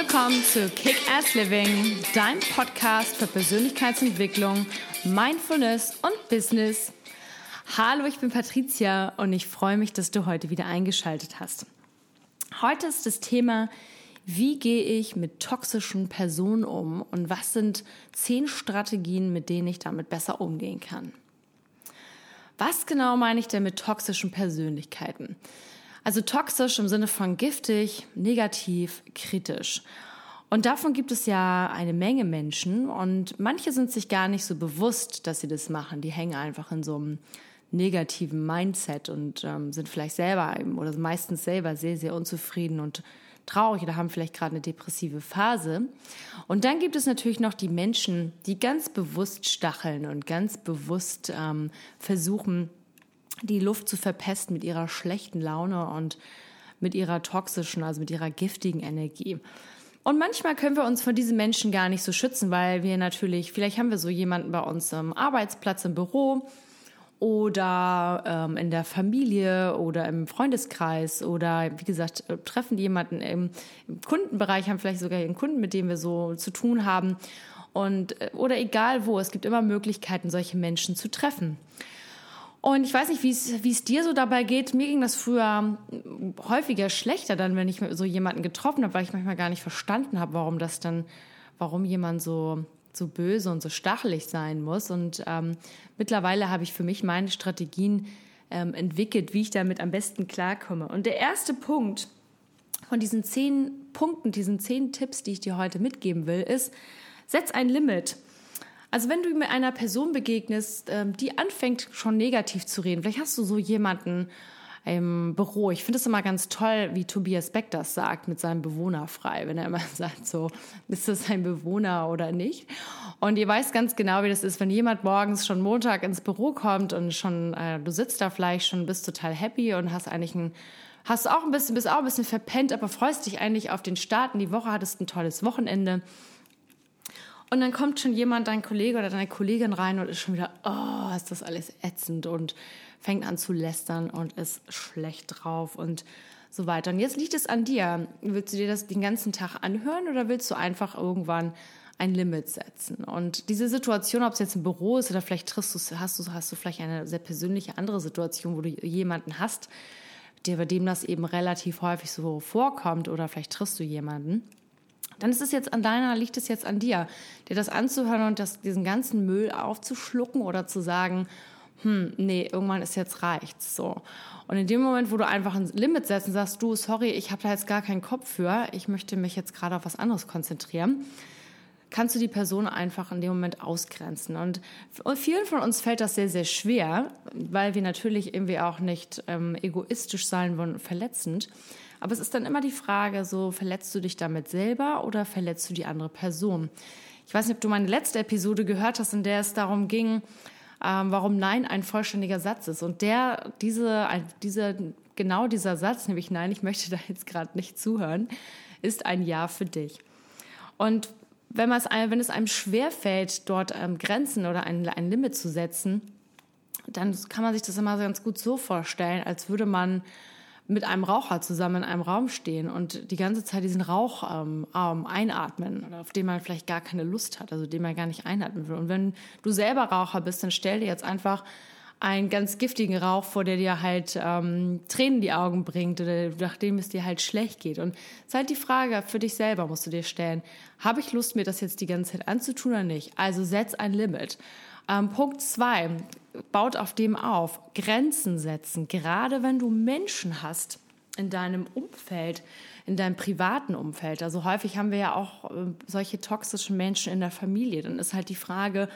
willkommen zu Kick-Ass Living, dein Podcast für Persönlichkeitsentwicklung, Mindfulness und Business. Hallo, ich bin Patricia und ich freue mich, dass du heute wieder eingeschaltet hast. Heute ist das Thema, wie gehe ich mit toxischen Personen um und was sind zehn Strategien, mit denen ich damit besser umgehen kann. Was genau meine ich denn mit toxischen Persönlichkeiten? Also toxisch im Sinne von giftig, negativ, kritisch. Und davon gibt es ja eine Menge Menschen und manche sind sich gar nicht so bewusst, dass sie das machen. Die hängen einfach in so einem negativen Mindset und ähm, sind vielleicht selber oder meistens selber sehr, sehr unzufrieden und traurig oder haben vielleicht gerade eine depressive Phase. Und dann gibt es natürlich noch die Menschen, die ganz bewusst stacheln und ganz bewusst ähm, versuchen, die Luft zu verpesten mit ihrer schlechten Laune und mit ihrer toxischen, also mit ihrer giftigen Energie. Und manchmal können wir uns von diesen Menschen gar nicht so schützen, weil wir natürlich, vielleicht haben wir so jemanden bei uns am Arbeitsplatz, im Büro oder ähm, in der Familie oder im Freundeskreis oder wie gesagt, äh, treffen jemanden im, im Kundenbereich, haben vielleicht sogar einen Kunden, mit dem wir so zu tun haben. Und, äh, oder egal wo, es gibt immer Möglichkeiten, solche Menschen zu treffen. Und ich weiß nicht, wie es, dir so dabei geht. Mir ging das früher häufiger schlechter dann, wenn ich so jemanden getroffen habe, weil ich manchmal gar nicht verstanden habe, warum das dann, warum jemand so so böse und so stachelig sein muss. Und ähm, mittlerweile habe ich für mich meine Strategien ähm, entwickelt, wie ich damit am besten klarkomme. Und der erste Punkt von diesen zehn Punkten, diesen zehn Tipps, die ich dir heute mitgeben will, ist, setz ein Limit. Also wenn du mit einer Person begegnest, ähm, die anfängt schon negativ zu reden, vielleicht hast du so jemanden im Büro. Ich finde es immer ganz toll, wie Tobias Beck das sagt mit seinem Bewohner frei, wenn er immer sagt, so, ist das ein Bewohner oder nicht? Und ihr weißt ganz genau, wie das ist, wenn jemand morgens schon Montag ins Büro kommt und schon, äh, du sitzt da vielleicht schon, bist total happy und hast eigentlich ein hast auch ein bisschen, bist auch ein bisschen verpennt, aber freust dich eigentlich auf den Start in die Woche, hattest ein tolles Wochenende und dann kommt schon jemand, dein Kollege oder deine Kollegin rein und ist schon wieder, oh, ist das alles ätzend und fängt an zu lästern und ist schlecht drauf und so weiter. Und jetzt liegt es an dir. Willst du dir das den ganzen Tag anhören oder willst du einfach irgendwann ein Limit setzen? Und diese Situation, ob es jetzt im Büro ist oder vielleicht triffst du, hast du, hast du vielleicht eine sehr persönliche andere Situation, wo du jemanden hast, der, bei dem das eben relativ häufig so vorkommt oder vielleicht triffst du jemanden dann ist es jetzt an deiner, liegt es jetzt an dir, dir das anzuhören und das, diesen ganzen Müll aufzuschlucken oder zu sagen, hm, nee, irgendwann ist jetzt reicht's so. Und in dem Moment, wo du einfach ein Limit setzt und sagst, du, sorry, ich habe da jetzt gar keinen Kopf für, ich möchte mich jetzt gerade auf was anderes konzentrieren, kannst du die Person einfach in dem Moment ausgrenzen. Und vielen von uns fällt das sehr, sehr schwer, weil wir natürlich irgendwie auch nicht ähm, egoistisch sein wollen, verletzend. Aber es ist dann immer die Frage, so verletzt du dich damit selber oder verletzt du die andere Person? Ich weiß nicht, ob du meine letzte Episode gehört hast, in der es darum ging, ähm, warum Nein ein vollständiger Satz ist. Und der, diese, diese, genau dieser Satz, nämlich Nein, ich möchte da jetzt gerade nicht zuhören, ist ein Ja für dich. Und wenn, es, wenn es einem schwerfällt, dort ähm, Grenzen oder ein, ein Limit zu setzen, dann kann man sich das immer ganz gut so vorstellen, als würde man mit einem Raucher zusammen in einem Raum stehen und die ganze Zeit diesen Rauch ähm, einatmen, auf den man vielleicht gar keine Lust hat, also den man gar nicht einatmen will. Und wenn du selber Raucher bist, dann stell dir jetzt einfach einen ganz giftigen Rauch vor, der dir halt ähm, Tränen in die Augen bringt oder nachdem es dir halt schlecht geht. Und es ist halt die Frage für dich selber, musst du dir stellen, habe ich Lust, mir das jetzt die ganze Zeit anzutun oder nicht? Also setz ein Limit. Ähm, Punkt zwei, baut auf dem auf. Grenzen setzen, gerade wenn du Menschen hast in deinem Umfeld, in deinem privaten Umfeld. Also häufig haben wir ja auch äh, solche toxischen Menschen in der Familie. Dann ist halt die Frage,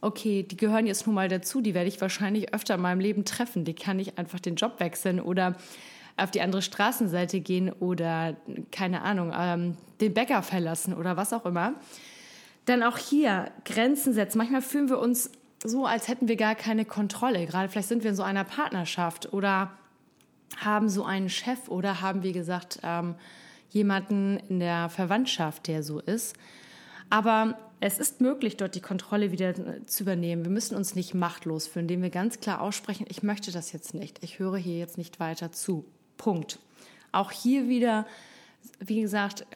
okay, die gehören jetzt nun mal dazu, die werde ich wahrscheinlich öfter in meinem Leben treffen. Die kann ich einfach den Job wechseln oder auf die andere Straßenseite gehen oder, keine Ahnung, ähm, den Bäcker verlassen oder was auch immer. Dann auch hier Grenzen setzen. Manchmal fühlen wir uns so, als hätten wir gar keine Kontrolle. Gerade vielleicht sind wir in so einer Partnerschaft oder haben so einen Chef oder haben, wie gesagt, ähm, jemanden in der Verwandtschaft, der so ist. Aber es ist möglich, dort die Kontrolle wieder zu übernehmen. Wir müssen uns nicht machtlos fühlen, indem wir ganz klar aussprechen, ich möchte das jetzt nicht. Ich höre hier jetzt nicht weiter zu. Punkt. Auch hier wieder, wie gesagt,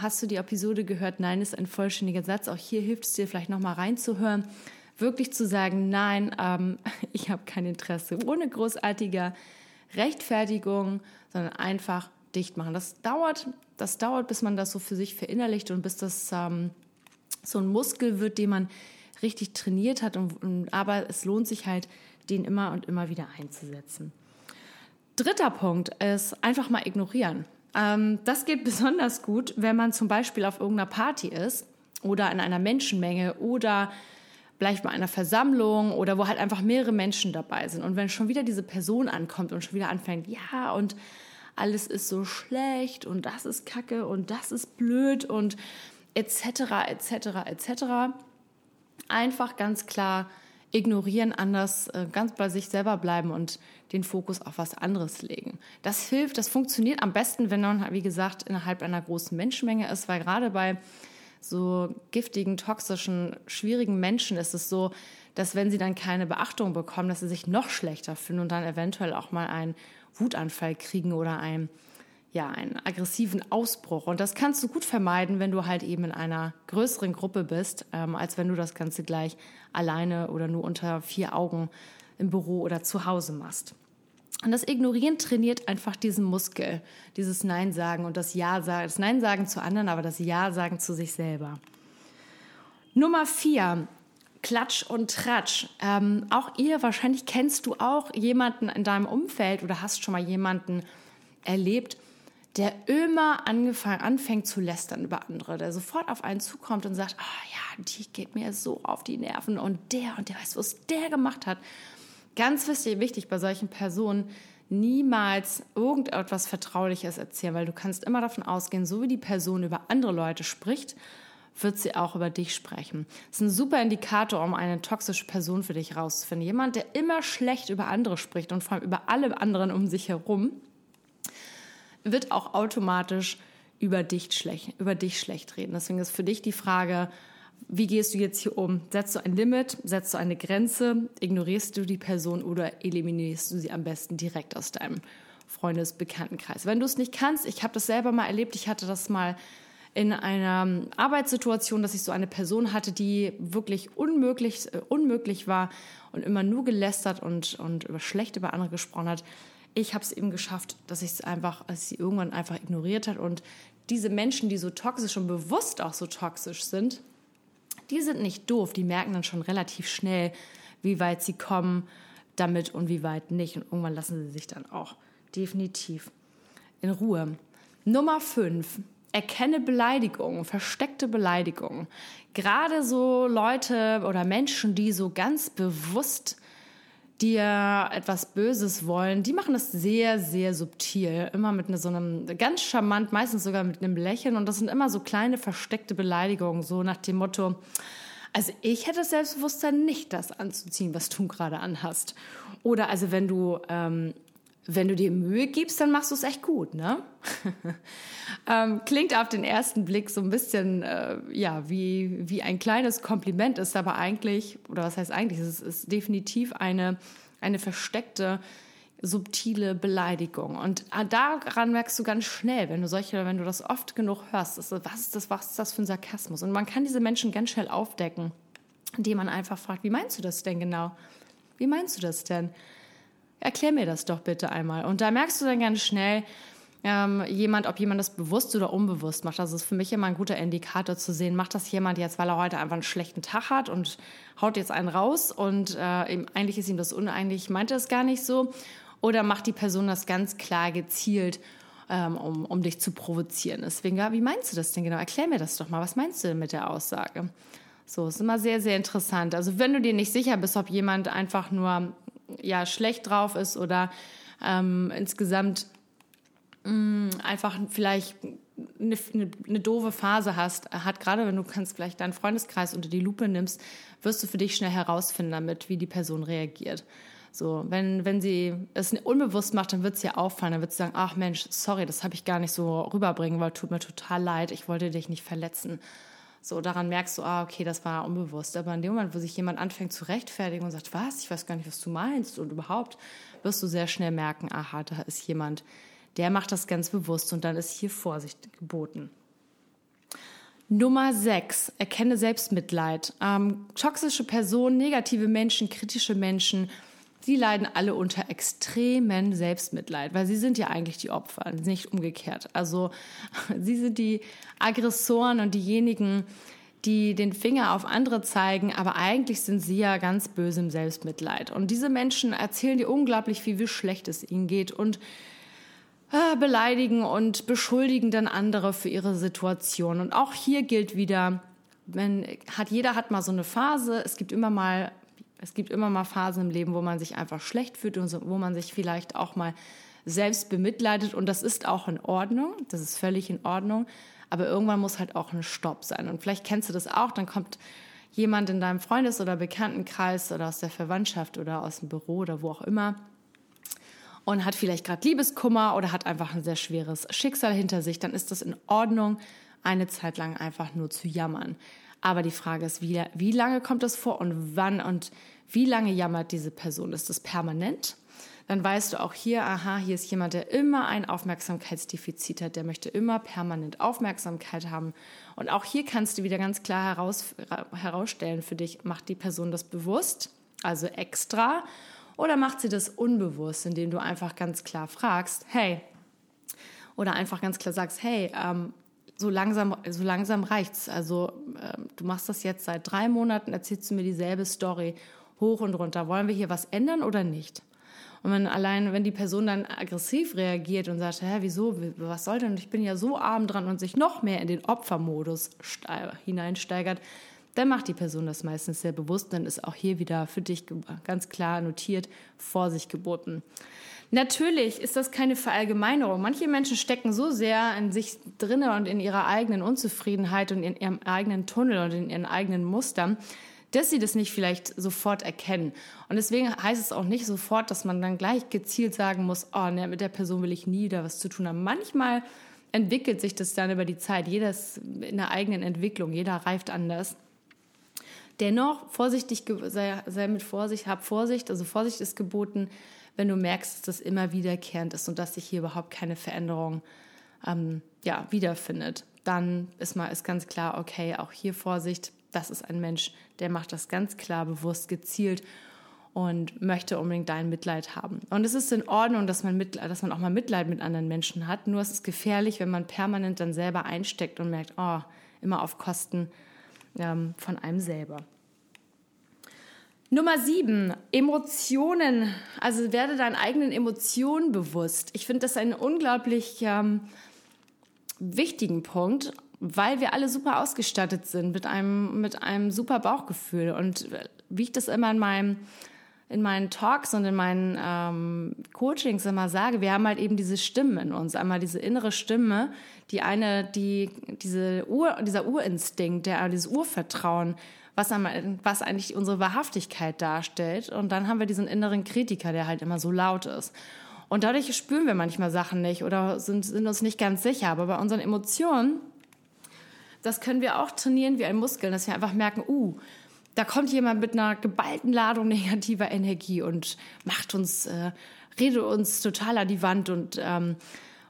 hast du die Episode gehört, nein ist ein vollständiger Satz. Auch hier hilft es dir vielleicht nochmal reinzuhören. Wirklich zu sagen, nein, ähm, ich habe kein Interesse. Ohne großartige Rechtfertigung, sondern einfach dicht machen. Das dauert, das dauert, bis man das so für sich verinnerlicht und bis das ähm, so ein Muskel wird, den man richtig trainiert hat. Und, und, aber es lohnt sich halt, den immer und immer wieder einzusetzen. Dritter Punkt ist einfach mal ignorieren. Ähm, das geht besonders gut, wenn man zum Beispiel auf irgendeiner Party ist oder in einer Menschenmenge oder vielleicht bei einer Versammlung oder wo halt einfach mehrere Menschen dabei sind. Und wenn schon wieder diese Person ankommt und schon wieder anfängt, ja, und alles ist so schlecht und das ist kacke und das ist blöd und etc., etc., etc., einfach ganz klar ignorieren, anders äh, ganz bei sich selber bleiben und den Fokus auf was anderes legen. Das hilft, das funktioniert am besten, wenn man, wie gesagt, innerhalb einer großen Menschenmenge ist, weil gerade bei so giftigen, toxischen, schwierigen Menschen ist es so, dass wenn sie dann keine Beachtung bekommen, dass sie sich noch schlechter fühlen und dann eventuell auch mal einen Wutanfall kriegen oder einen ja, einen aggressiven Ausbruch. Und das kannst du gut vermeiden, wenn du halt eben in einer größeren Gruppe bist, ähm, als wenn du das Ganze gleich alleine oder nur unter vier Augen im Büro oder zu Hause machst. Und das Ignorieren trainiert einfach diesen Muskel, dieses Nein sagen und das Ja sagen, das Nein sagen zu anderen, aber das Ja sagen zu sich selber. Nummer vier, Klatsch und Tratsch. Ähm, auch ihr, wahrscheinlich kennst du auch jemanden in deinem Umfeld oder hast schon mal jemanden erlebt, der immer angefangen, anfängt zu lästern über andere, der sofort auf einen zukommt und sagt, ah ja, die geht mir so auf die Nerven und der und der weiß, was der gemacht hat. Ganz wichtig bei solchen Personen, niemals irgendetwas Vertrauliches erzählen, weil du kannst immer davon ausgehen, so wie die Person über andere Leute spricht, wird sie auch über dich sprechen. Das ist ein super Indikator, um eine toxische Person für dich rauszufinden. Jemand, der immer schlecht über andere spricht und vor allem über alle anderen um sich herum, wird auch automatisch über dich schlecht, über dich schlecht reden. Deswegen ist für dich die Frage, wie gehst du jetzt hier um? Setzt du ein Limit? Setzt du eine Grenze? Ignorierst du die Person oder eliminierst du sie am besten direkt aus deinem Freundesbekanntenkreis? Wenn du es nicht kannst, ich habe das selber mal erlebt, ich hatte das mal in einer Arbeitssituation, dass ich so eine Person hatte, die wirklich unmöglich, äh, unmöglich war und immer nur gelästert und, und über schlecht über andere gesprochen hat ich habe es eben geschafft, dass ich es einfach, als sie irgendwann einfach ignoriert hat und diese Menschen, die so toxisch und bewusst auch so toxisch sind, die sind nicht doof, die merken dann schon relativ schnell, wie weit sie kommen damit und wie weit nicht und irgendwann lassen sie sich dann auch definitiv in Ruhe. Nummer 5. Erkenne Beleidigungen, versteckte Beleidigungen. Gerade so Leute oder Menschen, die so ganz bewusst dir etwas Böses wollen, die machen das sehr, sehr subtil. Immer mit so einem, ganz charmant, meistens sogar mit einem Lächeln. Und das sind immer so kleine versteckte Beleidigungen, so nach dem Motto, also ich hätte das Selbstbewusstsein nicht, das anzuziehen, was du gerade anhast. Oder also wenn du ähm, wenn du dir Mühe gibst, dann machst du es echt gut, ne? ähm, klingt auf den ersten Blick so ein bisschen, äh, ja, wie, wie ein kleines Kompliment, ist aber eigentlich, oder was heißt eigentlich, es ist, definitiv eine, eine versteckte, subtile Beleidigung. Und äh, daran merkst du ganz schnell, wenn du solche, wenn du das oft genug hörst, ist, was ist das, was ist das für ein Sarkasmus? Und man kann diese Menschen ganz schnell aufdecken, indem man einfach fragt, wie meinst du das denn genau? Wie meinst du das denn? Erklär mir das doch bitte einmal. Und da merkst du dann ganz schnell, ähm, jemand, ob jemand das bewusst oder unbewusst macht. Das ist für mich immer ein guter Indikator zu sehen, macht das jemand jetzt, weil er heute einfach einen schlechten Tag hat und haut jetzt einen raus und äh, eigentlich ist ihm das uneinig, meint er es gar nicht so. Oder macht die Person das ganz klar gezielt, ähm, um, um dich zu provozieren. Deswegen, ja, wie meinst du das denn genau? Erklär mir das doch mal. Was meinst du denn mit der Aussage? So, ist immer sehr, sehr interessant. Also wenn du dir nicht sicher bist, ob jemand einfach nur ja schlecht drauf ist oder ähm, insgesamt mh, mm, einfach vielleicht eine, eine, eine, doofe Phase hast, hat gerade wenn du kannst vielleicht deinen Freundeskreis unter die Lupe nimmst, wirst du für dich schnell herausfinden damit, wie die Person reagiert. So, wenn, wenn sie es unbewusst macht, dann wird es ihr auffallen, dann wird sie sagen, ach Mensch, sorry, das habe ich gar nicht so rüberbringen, weil tut mir total leid, ich wollte dich nicht verletzen. So, daran merkst du, ah, okay, das war unbewusst. Aber in dem Moment, wo sich jemand anfängt zu rechtfertigen und sagt, was, ich weiß gar nicht, was du meinst und überhaupt, wirst du sehr schnell merken, aha, da ist jemand, der macht das ganz bewusst und dann ist hier Vorsicht geboten. Nummer 6, erkenne Selbstmitleid. Ähm, toxische Personen, negative Menschen, kritische Menschen, die leiden alle unter extremen Selbstmitleid, weil sie sind ja eigentlich die Opfer, nicht umgekehrt. Also sie sind die Aggressoren und diejenigen, die den Finger auf andere zeigen, aber eigentlich sind sie ja ganz böse im Selbstmitleid. Und diese Menschen erzählen dir unglaublich viel, wie schlecht es ihnen geht und äh, beleidigen und beschuldigen dann andere für ihre Situation. Und auch hier gilt wieder, wenn hat jeder hat mal so eine Phase. Es gibt immer mal es gibt immer mal Phasen im Leben, wo man sich einfach schlecht fühlt und wo man sich vielleicht auch mal selbst bemitleidet und das ist auch in Ordnung. Das ist völlig in Ordnung. Aber irgendwann muss halt auch ein Stopp sein. Und vielleicht kennst du das auch. Dann kommt jemand in deinem Freundes- oder Bekanntenkreis oder aus der Verwandtschaft oder aus dem Büro oder wo auch immer und hat vielleicht gerade Liebeskummer oder hat einfach ein sehr schweres Schicksal hinter sich, dann ist das in Ordnung, eine Zeit lang einfach nur zu jammern. Aber die Frage ist, wie, wie lange kommt das vor und wann und wie lange jammert diese Person? Ist das permanent? Dann weißt du auch hier, aha, hier ist jemand, der immer ein Aufmerksamkeitsdefizit hat, der möchte immer permanent Aufmerksamkeit haben. Und auch hier kannst du wieder ganz klar heraus, herausstellen für dich, macht die Person das bewusst, also extra, oder macht sie das unbewusst, indem du einfach ganz klar fragst, hey, oder einfach ganz klar sagst, hey, ähm, so langsam, so langsam reicht's. Also ähm, du machst das jetzt seit drei Monaten, erzählst du mir dieselbe Story hoch und runter. Wollen wir hier was ändern oder nicht? Und wenn allein, wenn die Person dann aggressiv reagiert und sagt, hä, wieso, was soll denn, ich bin ja so arm dran und sich noch mehr in den Opfermodus hineinsteigert, dann macht die Person das meistens sehr bewusst. Dann ist auch hier wieder für dich ganz klar notiert, Vorsicht geboten. Natürlich ist das keine Verallgemeinerung. Manche Menschen stecken so sehr in sich drinne und in ihrer eigenen Unzufriedenheit und in ihrem eigenen Tunnel und in ihren eigenen Mustern, dass sie das nicht vielleicht sofort erkennen. Und deswegen heißt es auch nicht sofort, dass man dann gleich gezielt sagen muss, oh, ne, mit der Person will ich nie da was zu tun haben. Manchmal entwickelt sich das dann über die Zeit. Jeder ist in der eigenen Entwicklung, jeder reift anders. Dennoch, vorsichtig, sei, sei mit Vorsicht, hab Vorsicht, also Vorsicht ist geboten, wenn du merkst, dass das immer wiederkehrend ist und dass sich hier überhaupt keine Veränderung ähm, ja, wiederfindet. Dann ist mal ist ganz klar, okay, auch hier Vorsicht, das ist ein Mensch, der macht das ganz klar, bewusst, gezielt und möchte unbedingt dein Mitleid haben. Und es ist in Ordnung, dass man, Mitleid, dass man auch mal Mitleid mit anderen Menschen hat. Nur es ist gefährlich, wenn man permanent dann selber einsteckt und merkt, oh, immer auf Kosten ähm, von einem selber. Nummer sieben, Emotionen. Also werde deinen eigenen Emotionen bewusst. Ich finde das einen unglaublich ähm, wichtigen Punkt, weil wir alle super ausgestattet sind mit einem, mit einem super Bauchgefühl. Und wie ich das immer in meinem in meinen Talks und in meinen ähm, Coachings immer sage, wir haben halt eben diese Stimmen in uns. Einmal diese innere Stimme, die eine, die, diese Ur, dieser Urinstinkt, der, dieses Urvertrauen, was, was eigentlich unsere Wahrhaftigkeit darstellt. Und dann haben wir diesen inneren Kritiker, der halt immer so laut ist. Und dadurch spüren wir manchmal Sachen nicht oder sind, sind uns nicht ganz sicher. Aber bei unseren Emotionen, das können wir auch trainieren wie ein Muskel, dass wir einfach merken, uh, da kommt jemand mit einer geballten Ladung negativer Energie und macht uns, äh, redet uns total an die Wand und ähm,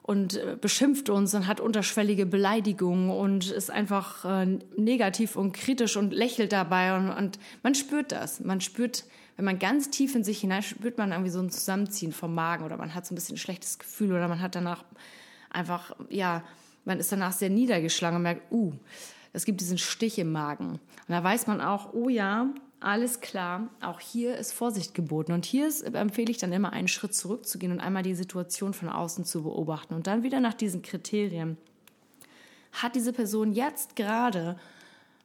und äh, beschimpft uns und hat unterschwellige Beleidigungen und ist einfach äh, negativ und kritisch und lächelt dabei und, und man spürt das. Man spürt, wenn man ganz tief in sich hinein spürt man irgendwie so ein Zusammenziehen vom Magen oder man hat so ein bisschen ein schlechtes Gefühl oder man hat danach einfach, ja, man ist danach sehr niedergeschlagen und merkt, uh, es gibt diesen Stich im Magen. Und da weiß man auch, oh ja, alles klar, auch hier ist Vorsicht geboten. Und hier ist, empfehle ich dann immer einen Schritt zurückzugehen und einmal die Situation von außen zu beobachten und dann wieder nach diesen Kriterien. Hat diese Person jetzt gerade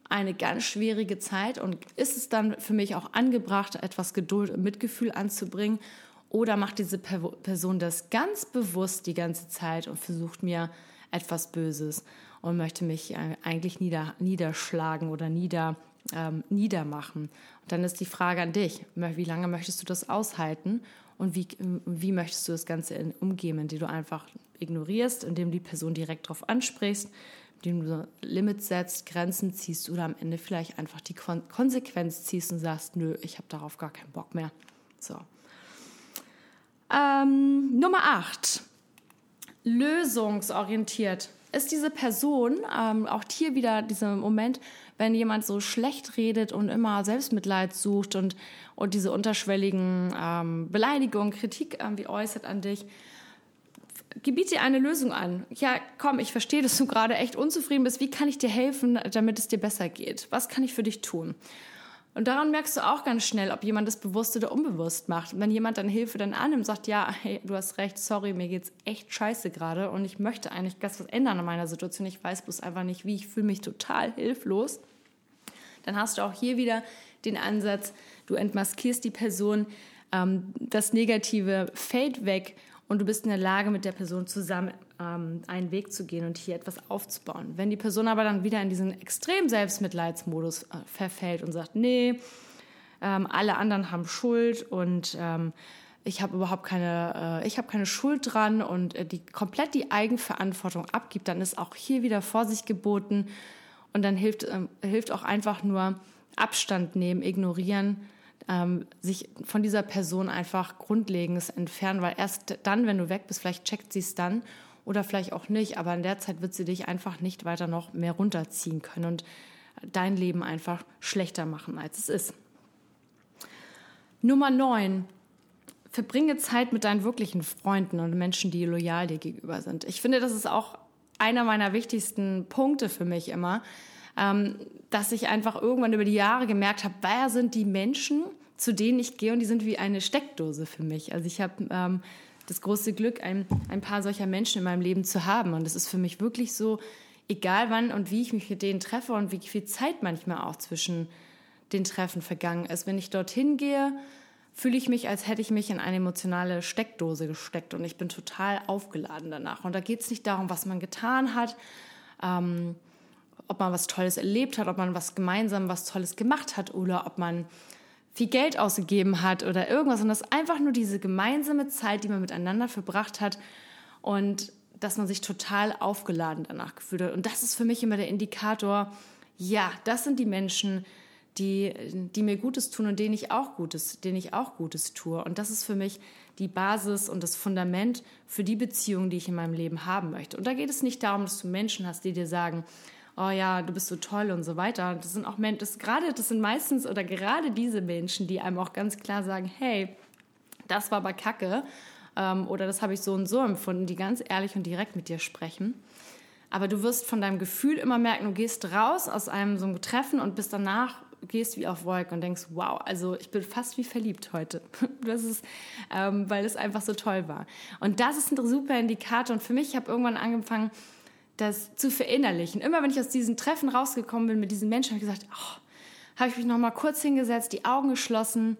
eine ganz schwierige Zeit und ist es dann für mich auch angebracht, etwas Geduld und Mitgefühl anzubringen? Oder macht diese Person das ganz bewusst die ganze Zeit und versucht mir etwas Böses und möchte mich eigentlich nieder, niederschlagen oder nieder, ähm, niedermachen. Und dann ist die Frage an dich, wie lange möchtest du das aushalten und wie, wie möchtest du das Ganze umgehen, indem du einfach ignorierst, indem du die Person direkt darauf ansprichst, indem du Limits setzt, Grenzen ziehst oder am Ende vielleicht einfach die Kon Konsequenz ziehst und sagst, nö, ich habe darauf gar keinen Bock mehr. So. Ähm, Nummer 8. Lösungsorientiert ist diese Person, ähm, auch hier wieder dieser Moment, wenn jemand so schlecht redet und immer Selbstmitleid sucht und, und diese unterschwelligen ähm, Beleidigungen, Kritik irgendwie äußert an dich, gebiet dir eine Lösung an. Ja, komm, ich verstehe, dass du gerade echt unzufrieden bist. Wie kann ich dir helfen, damit es dir besser geht? Was kann ich für dich tun? Und daran merkst du auch ganz schnell, ob jemand das bewusst oder unbewusst macht. Und wenn jemand dann Hilfe dann annimmt, sagt, ja, hey, du hast recht, sorry, mir geht's echt scheiße gerade und ich möchte eigentlich ganz was ändern an meiner Situation. Ich weiß bloß einfach nicht, wie. Ich fühle mich total hilflos. Dann hast du auch hier wieder den Ansatz, du entmaskierst die Person, ähm, das Negative fällt weg und du bist in der Lage, mit der Person zusammen ähm, einen Weg zu gehen und hier etwas aufzubauen. Wenn die Person aber dann wieder in diesen extremen Selbstmitleidsmodus äh, verfällt und sagt, nee, ähm, alle anderen haben Schuld und ähm, ich habe überhaupt keine, äh, ich habe keine Schuld dran und äh, die komplett die Eigenverantwortung abgibt, dann ist auch hier wieder Vorsicht geboten und dann hilft, ähm, hilft auch einfach nur Abstand nehmen, ignorieren ähm, sich von dieser Person einfach grundlegendes entfernen, weil erst dann, wenn du weg bist, vielleicht checkt sie es dann oder vielleicht auch nicht, aber in der Zeit wird sie dich einfach nicht weiter noch mehr runterziehen können und dein Leben einfach schlechter machen, als es ist. Nummer 9. Verbringe Zeit mit deinen wirklichen Freunden und Menschen, die loyal dir gegenüber sind. Ich finde, das ist auch einer meiner wichtigsten Punkte für mich immer, ähm, dass ich einfach irgendwann über die Jahre gemerkt habe, wer sind die Menschen, zu denen ich gehe und die sind wie eine Steckdose für mich. Also ich habe ähm, das große Glück, ein, ein paar solcher Menschen in meinem Leben zu haben und es ist für mich wirklich so, egal wann und wie ich mich mit denen treffe und wie viel Zeit manchmal auch zwischen den Treffen vergangen ist. Wenn ich dorthin gehe, fühle ich mich, als hätte ich mich in eine emotionale Steckdose gesteckt und ich bin total aufgeladen danach. Und da geht es nicht darum, was man getan hat, ähm, ob man was Tolles erlebt hat, ob man was gemeinsam was Tolles gemacht hat oder ob man viel Geld ausgegeben hat oder irgendwas. Und das ist einfach nur diese gemeinsame Zeit, die man miteinander verbracht hat und dass man sich total aufgeladen danach gefühlt hat. Und das ist für mich immer der Indikator, ja, das sind die Menschen, die, die mir Gutes tun und denen ich auch Gutes, denen ich auch Gutes tue. Und das ist für mich die Basis und das Fundament für die Beziehung, die ich in meinem Leben haben möchte. Und da geht es nicht darum, dass du Menschen hast, die dir sagen, oh ja, du bist so toll und so weiter. Das sind auch Menschen, gerade, das sind meistens oder gerade diese Menschen, die einem auch ganz klar sagen, hey, das war aber Kacke ähm, oder das habe ich so und so empfunden, die ganz ehrlich und direkt mit dir sprechen. Aber du wirst von deinem Gefühl immer merken, du gehst raus aus einem so einem Treffen und bist danach gehst wie auf Wolke und denkst, wow, also ich bin fast wie verliebt heute. Das ist, ähm, weil es einfach so toll war. Und das ist ein super Indikator. Und für mich, ich habe irgendwann angefangen, das zu verinnerlichen. Immer wenn ich aus diesen Treffen rausgekommen bin mit diesen Menschen, habe ich gesagt, oh, habe ich mich noch mal kurz hingesetzt, die Augen geschlossen,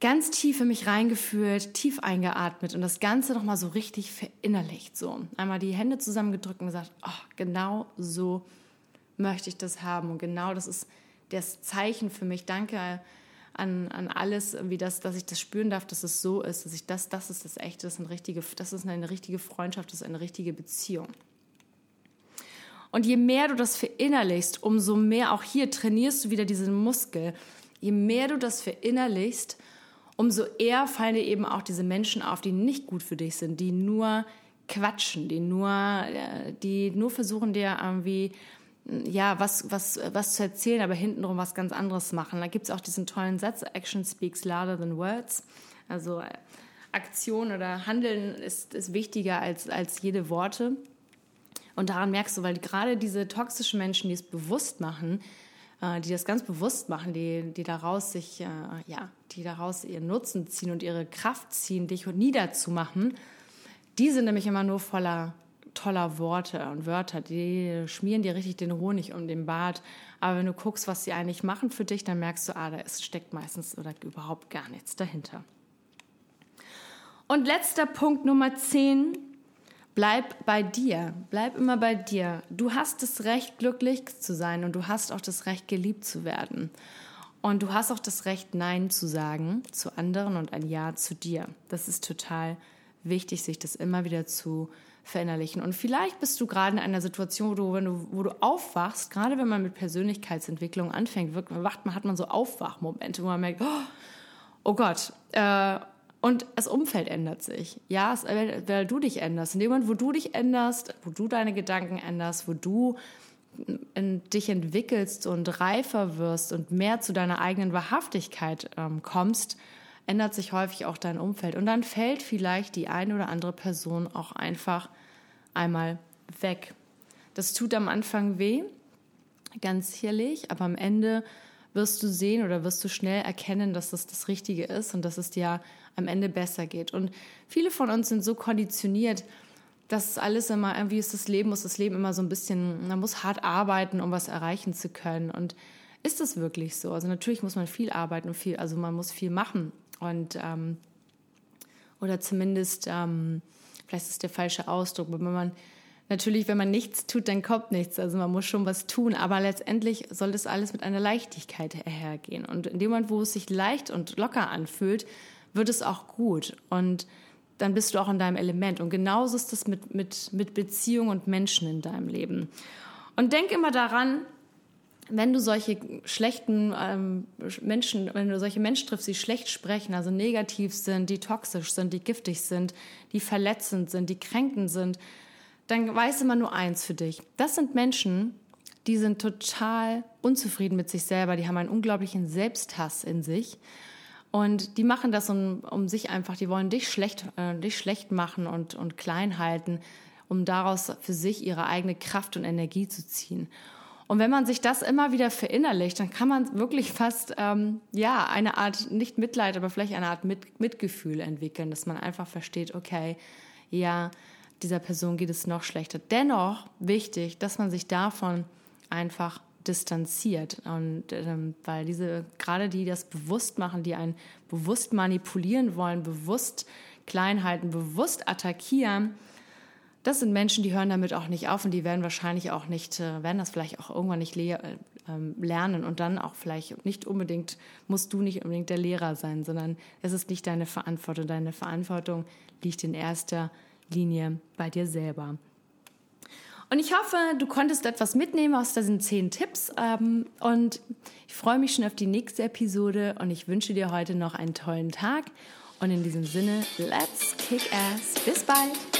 ganz tief in mich reingefühlt, tief eingeatmet und das Ganze noch mal so richtig verinnerlicht. So einmal die Hände zusammengedrückt und gesagt, oh, genau so möchte ich das haben und genau das ist das Zeichen für mich. Danke an, an alles, wie das, dass ich das spüren darf, dass es so ist, dass ich das, das ist das Echte, das ist eine richtige, das ist eine richtige Freundschaft, das ist eine richtige Beziehung. Und je mehr du das verinnerlichst, umso mehr auch hier trainierst du wieder diesen Muskel. Je mehr du das verinnerlichst, umso eher fallen dir eben auch diese Menschen auf, die nicht gut für dich sind, die nur quatschen, die nur, äh, die nur versuchen dir irgendwie ja, was, was, was zu erzählen, aber hintenrum was ganz anderes machen. Da gibt es auch diesen tollen Satz, Action speaks louder than words. Also äh, Aktion oder Handeln ist, ist wichtiger als, als jede Worte. Und daran merkst du, weil gerade diese toxischen Menschen, die es bewusst machen, äh, die das ganz bewusst machen, die, die daraus sich, äh, ja, die daraus ihren Nutzen ziehen und ihre Kraft ziehen, dich niederzumachen, die sind nämlich immer nur voller toller Worte und Wörter, die schmieren dir richtig den Honig um den Bart. Aber wenn du guckst, was sie eigentlich machen für dich, dann merkst du, ah, da steckt meistens oder überhaupt gar nichts dahinter. Und letzter Punkt Nummer 10 Bleib bei dir, bleib immer bei dir. Du hast das Recht, glücklich zu sein und du hast auch das Recht, geliebt zu werden. Und du hast auch das Recht, Nein zu sagen zu anderen und ein Ja zu dir. Das ist total wichtig, sich das immer wieder zu verinnerlichen. Und vielleicht bist du gerade in einer Situation, wo du, wenn du, wo du aufwachst, gerade wenn man mit Persönlichkeitsentwicklung anfängt, wacht man, hat man so Aufwachmomente, wo man merkt, oh, oh Gott, äh, Und das Umfeld ändert sich. Ja, weil du dich änderst. In dem Moment, wo du dich änderst, wo du deine Gedanken änderst, wo du in dich entwickelst und reifer wirst und mehr zu deiner eigenen Wahrhaftigkeit ähm, kommst, ändert sich häufig auch dein Umfeld. Und dann fällt vielleicht die eine oder andere Person auch einfach einmal weg. Das tut am Anfang weh, ganz sicherlich, aber am Ende wirst du sehen oder wirst du schnell erkennen, dass das das Richtige ist und dass es dir am Ende besser geht. Und viele von uns sind so konditioniert, das ist alles immer, irgendwie ist das Leben, muss das Leben immer so ein bisschen, man muss hart arbeiten, um was erreichen zu können. Und ist das wirklich so? Also natürlich muss man viel arbeiten und viel, also man muss viel machen. Und ähm, oder zumindest, ähm, vielleicht ist es der falsche Ausdruck, aber wenn man natürlich, wenn man nichts tut, dann kommt nichts. Also man muss schon was tun, aber letztendlich soll das alles mit einer Leichtigkeit hergehen. Und in dem Moment, wo es sich leicht und locker anfühlt, wird es auch gut. Und dann bist du auch in deinem Element. Und genauso ist es mit, mit, mit Beziehungen und Menschen in deinem Leben. Und denk immer daran, wenn du solche schlechten ähm, Menschen, wenn du solche Menschen triffst, die schlecht sprechen, also negativ sind, die toxisch sind, die giftig sind, die verletzend sind, die kränkend sind, dann weiß immer nur eins für dich. Das sind Menschen, die sind total unzufrieden mit sich selber, die haben einen unglaublichen Selbsthass in sich und die machen das um, um sich einfach, die wollen dich schlecht, äh, dich schlecht machen und, und klein halten, um daraus für sich ihre eigene Kraft und Energie zu ziehen. Und wenn man sich das immer wieder verinnerlicht, dann kann man wirklich fast ähm, ja eine Art nicht Mitleid, aber vielleicht eine Art Mit Mitgefühl entwickeln, dass man einfach versteht, okay, ja, dieser Person geht es noch schlechter. Dennoch wichtig, dass man sich davon einfach distanziert. Und ähm, weil diese, gerade die das bewusst machen, die einen bewusst manipulieren wollen, bewusst klein halten, bewusst attackieren, das sind Menschen, die hören damit auch nicht auf und die werden wahrscheinlich auch nicht, äh, werden das vielleicht auch irgendwann nicht le äh, ähm, lernen und dann auch vielleicht nicht unbedingt, musst du nicht unbedingt der Lehrer sein, sondern es ist nicht deine Verantwortung. Deine Verantwortung liegt in erster Linie bei dir selber. Und ich hoffe, du konntest etwas mitnehmen aus diesen zehn Tipps. Ähm, und ich freue mich schon auf die nächste Episode und ich wünsche dir heute noch einen tollen Tag. Und in diesem Sinne, let's kick ass. Bis bald.